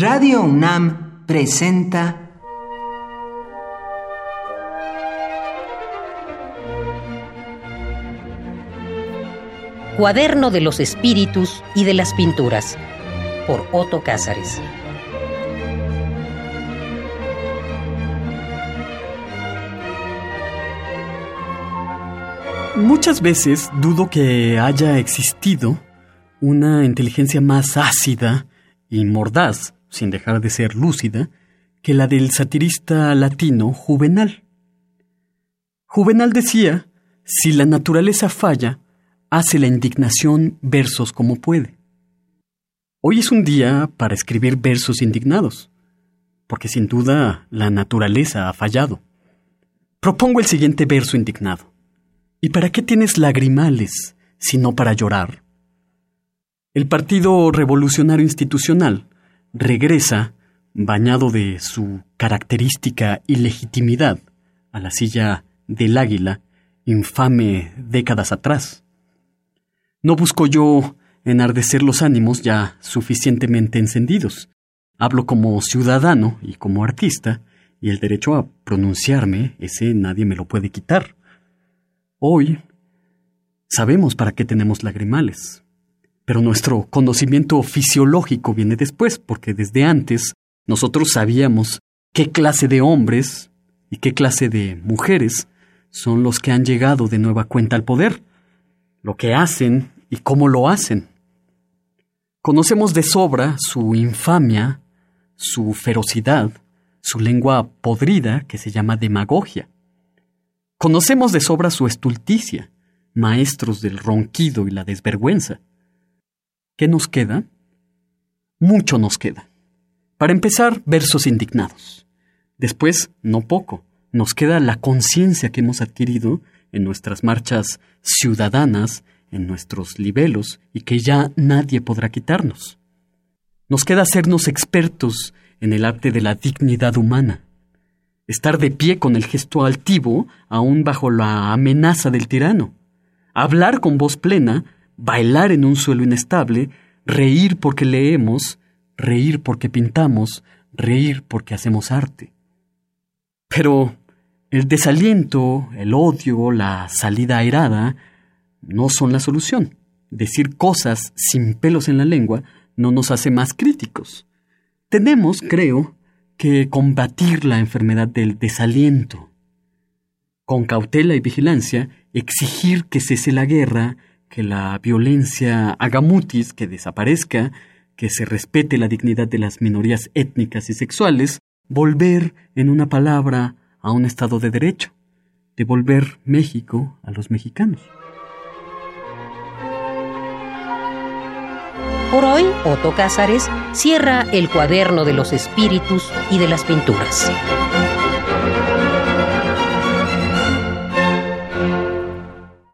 Radio UNAM presenta Cuaderno de los Espíritus y de las Pinturas por Otto Cázares. Muchas veces dudo que haya existido una inteligencia más ácida y mordaz, sin dejar de ser lúcida, que la del satirista latino Juvenal. Juvenal decía, si la naturaleza falla, hace la indignación versos como puede. Hoy es un día para escribir versos indignados, porque sin duda la naturaleza ha fallado. Propongo el siguiente verso indignado. ¿Y para qué tienes lagrimales si no para llorar? El Partido Revolucionario Institucional regresa, bañado de su característica ilegitimidad, a la silla del águila, infame décadas atrás. No busco yo enardecer los ánimos ya suficientemente encendidos. Hablo como ciudadano y como artista, y el derecho a pronunciarme, ese nadie me lo puede quitar. Hoy sabemos para qué tenemos lagrimales, pero nuestro conocimiento fisiológico viene después, porque desde antes nosotros sabíamos qué clase de hombres y qué clase de mujeres son los que han llegado de nueva cuenta al poder, lo que hacen y cómo lo hacen. Conocemos de sobra su infamia, su ferocidad, su lengua podrida que se llama demagogia. Conocemos de sobra su estulticia, maestros del ronquido y la desvergüenza. ¿Qué nos queda? Mucho nos queda. Para empezar, versos indignados. Después, no poco, nos queda la conciencia que hemos adquirido en nuestras marchas ciudadanas, en nuestros libelos, y que ya nadie podrá quitarnos. Nos queda hacernos expertos en el arte de la dignidad humana, estar de pie con el gesto altivo, aún bajo la amenaza del tirano, hablar con voz plena, bailar en un suelo inestable, reír porque leemos, reír porque pintamos, reír porque hacemos arte. Pero el desaliento, el odio, la salida airada, no son la solución. Decir cosas sin pelos en la lengua no nos hace más críticos. Tenemos, creo, que combatir la enfermedad del desaliento. Con cautela y vigilancia, exigir que cese la guerra, que la violencia haga mutis, que desaparezca, que se respete la dignidad de las minorías étnicas y sexuales, volver, en una palabra, a un Estado de Derecho, devolver México a los mexicanos. Por hoy, Otto Cázares cierra el cuaderno de los espíritus y de las pinturas.